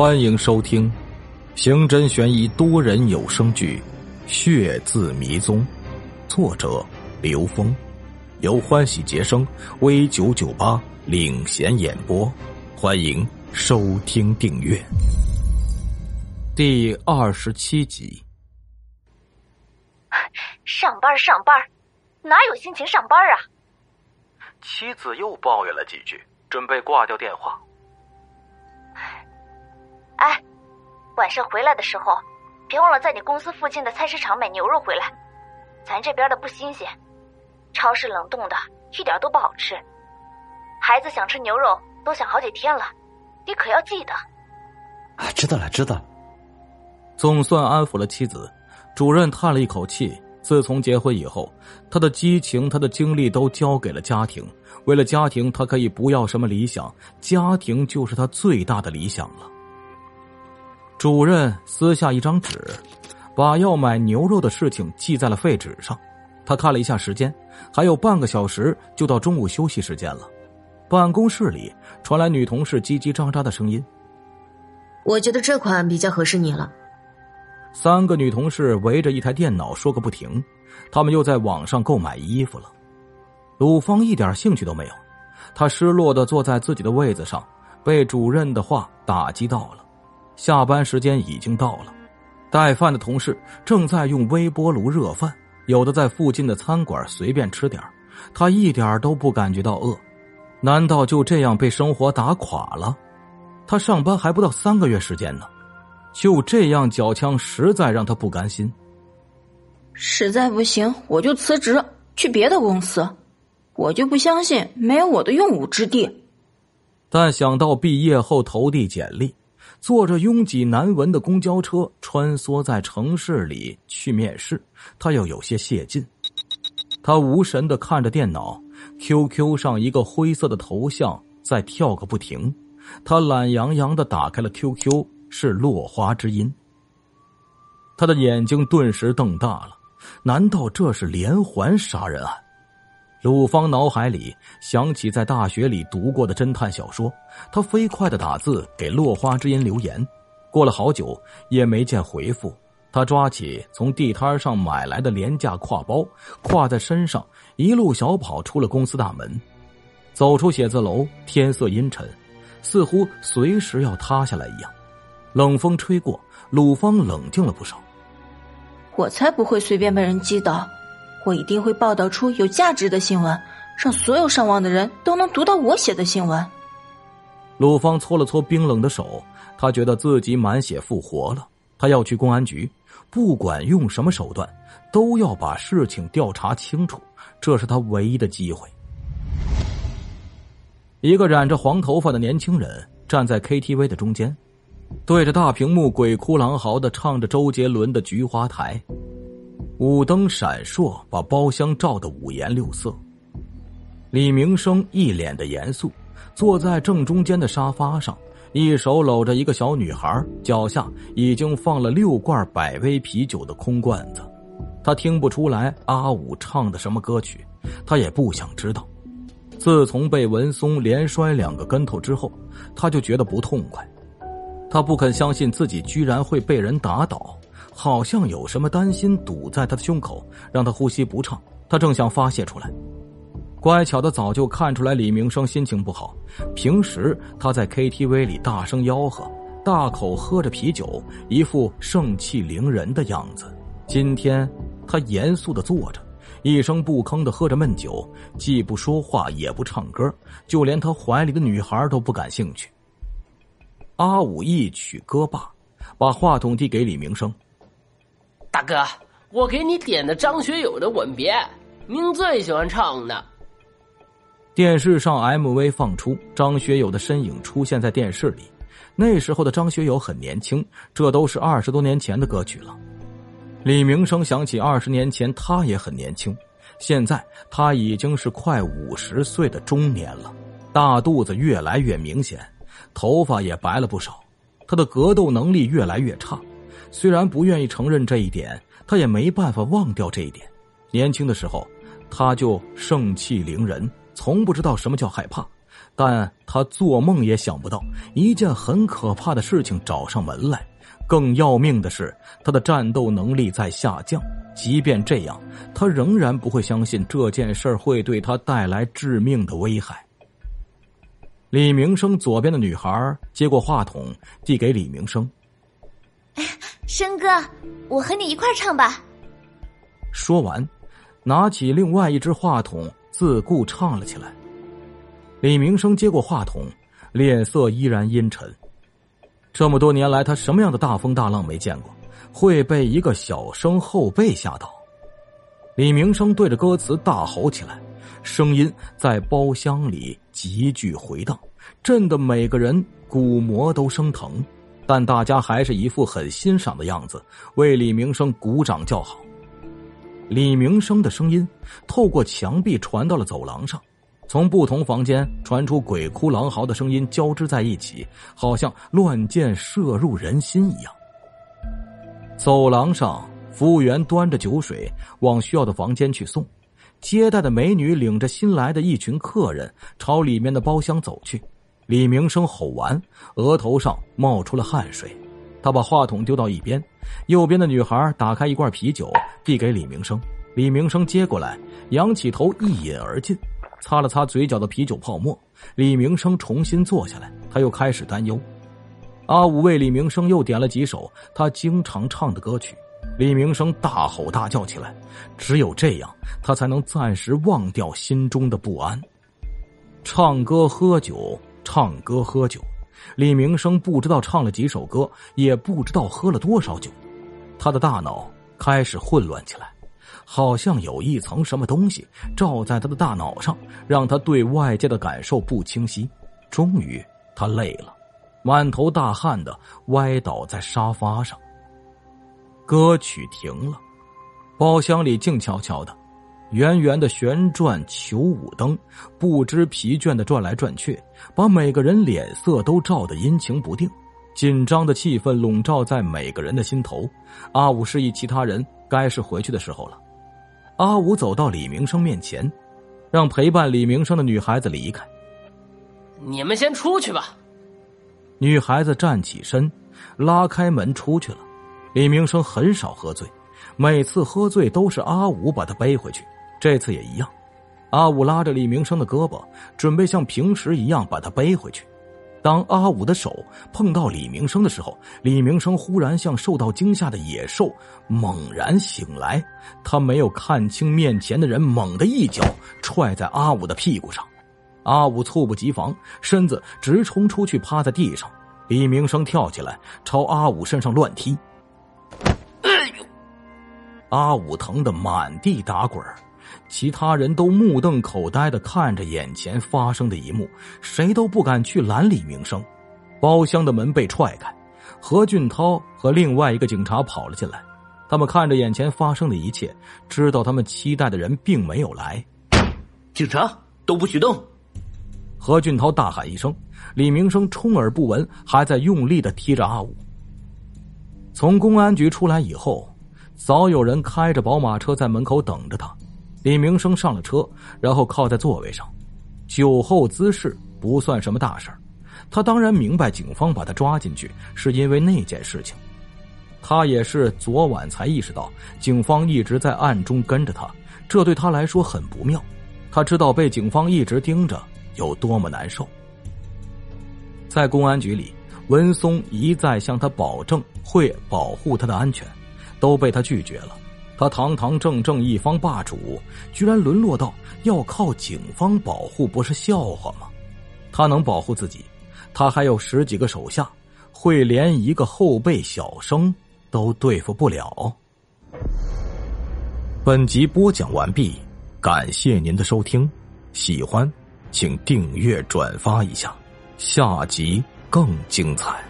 欢迎收听刑侦悬疑多人有声剧《血字迷踪》，作者刘峰，由欢喜杰生 V 九九八领衔演播。欢迎收听订阅。第二十七集。上班上班，哪有心情上班啊？妻子又抱怨了几句，准备挂掉电话。哎，晚上回来的时候，别忘了在你公司附近的菜市场买牛肉回来。咱这边的不新鲜，超市冷冻的，一点都不好吃。孩子想吃牛肉，都想好几天了，你可要记得。啊，知道了，知道了。总算安抚了妻子，主任叹了一口气。自从结婚以后，他的激情、他的精力都交给了家庭。为了家庭，他可以不要什么理想，家庭就是他最大的理想了。主任撕下一张纸，把要买牛肉的事情记在了废纸上。他看了一下时间，还有半个小时就到中午休息时间了。办公室里传来女同事叽叽喳喳的声音：“我觉得这款比较合适你了。”三个女同事围着一台电脑说个不停，他们又在网上购买衣服了。鲁芳一点兴趣都没有，她失落的坐在自己的位子上，被主任的话打击到了。下班时间已经到了，带饭的同事正在用微波炉热饭，有的在附近的餐馆随便吃点他一点都不感觉到饿，难道就这样被生活打垮了？他上班还不到三个月时间呢，就这样缴枪，实在让他不甘心。实在不行，我就辞职去别的公司，我就不相信没有我的用武之地。但想到毕业后投递简历。坐着拥挤难闻的公交车穿梭在城市里去面试，他又有些泄劲。他无神的看着电脑，QQ 上一个灰色的头像在跳个不停。他懒洋洋的打开了 QQ，是落花之音。他的眼睛顿时瞪大了，难道这是连环杀人案？鲁芳脑海里想起在大学里读过的侦探小说，他飞快的打字给落花之音留言，过了好久也没见回复。他抓起从地摊上买来的廉价挎包，挎在身上，一路小跑出了公司大门。走出写字楼，天色阴沉，似乎随时要塌下来一样。冷风吹过，鲁芳冷静了不少。我才不会随便被人击倒。我一定会报道出有价值的新闻，让所有上网的人都能读到我写的新闻。鲁芳搓了搓冰冷的手，他觉得自己满血复活了。他要去公安局，不管用什么手段，都要把事情调查清楚。这是他唯一的机会。一个染着黄头发的年轻人站在 KTV 的中间，对着大屏幕鬼哭狼嚎的唱着周杰伦的《菊花台》。舞灯闪烁，把包厢照得五颜六色。李明生一脸的严肃，坐在正中间的沙发上，一手搂着一个小女孩，脚下已经放了六罐百威啤酒的空罐子。他听不出来阿武唱的什么歌曲，他也不想知道。自从被文松连摔两个跟头之后，他就觉得不痛快。他不肯相信自己居然会被人打倒。好像有什么担心堵在他的胸口，让他呼吸不畅。他正想发泄出来，乖巧的早就看出来李明生心情不好。平时他在 KTV 里大声吆喝，大口喝着啤酒，一副盛气凌人的样子。今天他严肃的坐着，一声不吭的喝着闷酒，既不说话也不唱歌，就连他怀里的女孩都不感兴趣。阿武一曲歌罢，把话筒递给李明生。大哥，我给你点的张学友的《吻别》，您最喜欢唱的。电视上 MV 放出，张学友的身影出现在电视里。那时候的张学友很年轻，这都是二十多年前的歌曲了。李明生想起二十年前他也很年轻，现在他已经是快五十岁的中年了，大肚子越来越明显，头发也白了不少，他的格斗能力越来越差。虽然不愿意承认这一点，他也没办法忘掉这一点。年轻的时候，他就盛气凌人，从不知道什么叫害怕。但他做梦也想不到，一件很可怕的事情找上门来。更要命的是，他的战斗能力在下降。即便这样，他仍然不会相信这件事会对他带来致命的危害。李明生左边的女孩接过话筒，递给李明生：“生哥，我和你一块唱吧。”说完，拿起另外一只话筒，自顾唱了起来。李明生接过话筒，脸色依然阴沉。这么多年来，他什么样的大风大浪没见过？会被一个小生后辈吓到？李明生对着歌词大吼起来，声音在包厢里急剧回荡，震得每个人鼓膜都生疼。但大家还是一副很欣赏的样子，为李明生鼓掌叫好。李明生的声音透过墙壁传到了走廊上。从不同房间传出鬼哭狼嚎的声音交织在一起，好像乱箭射入人心一样。走廊上，服务员端着酒水往需要的房间去送，接待的美女领着新来的一群客人朝里面的包厢走去。李明生吼完，额头上冒出了汗水，他把话筒丢到一边。右边的女孩打开一罐啤酒，递给李明生。李明生接过来，仰起头一饮而尽。擦了擦嘴角的啤酒泡沫，李明生重新坐下来。他又开始担忧。阿武为李明生又点了几首他经常唱的歌曲，李明生大吼大叫起来。只有这样，他才能暂时忘掉心中的不安。唱歌喝酒，唱歌喝酒。李明生不知道唱了几首歌，也不知道喝了多少酒，他的大脑开始混乱起来。好像有一层什么东西罩在他的大脑上，让他对外界的感受不清晰。终于，他累了，满头大汗的歪倒在沙发上。歌曲停了，包厢里静悄悄的，圆圆的旋转球舞灯不知疲倦的转来转去，把每个人脸色都照得阴晴不定，紧张的气氛笼罩在每个人的心头。阿武示意其他人，该是回去的时候了。阿武走到李明生面前，让陪伴李明生的女孩子离开。你们先出去吧。女孩子站起身，拉开门出去了。李明生很少喝醉，每次喝醉都是阿武把他背回去，这次也一样。阿武拉着李明生的胳膊，准备像平时一样把他背回去。当阿武的手碰到李明生的时候，李明生忽然像受到惊吓的野兽，猛然醒来。他没有看清面前的人，猛地一脚踹在阿武的屁股上。阿武猝不及防，身子直冲出去，趴在地上。李明生跳起来，朝阿武身上乱踢。哎呦！阿武疼得满地打滚儿。其他人都目瞪口呆的看着眼前发生的一幕，谁都不敢去拦李明生。包厢的门被踹开，何俊涛和另外一个警察跑了进来。他们看着眼前发生的一切，知道他们期待的人并没有来。警察都不许动！何俊涛大喊一声，李明生充耳不闻，还在用力的踢着阿武。从公安局出来以后，早有人开着宝马车在门口等着他。李明生上了车，然后靠在座位上，酒后滋事不算什么大事他当然明白警方把他抓进去是因为那件事情。他也是昨晚才意识到警方一直在暗中跟着他，这对他来说很不妙。他知道被警方一直盯着有多么难受。在公安局里，文松一再向他保证会保护他的安全，都被他拒绝了。他堂堂正正一方霸主，居然沦落到要靠警方保护，不是笑话吗？他能保护自己，他还有十几个手下，会连一个后辈小生都对付不了。本集播讲完毕，感谢您的收听，喜欢请订阅转发一下，下集更精彩。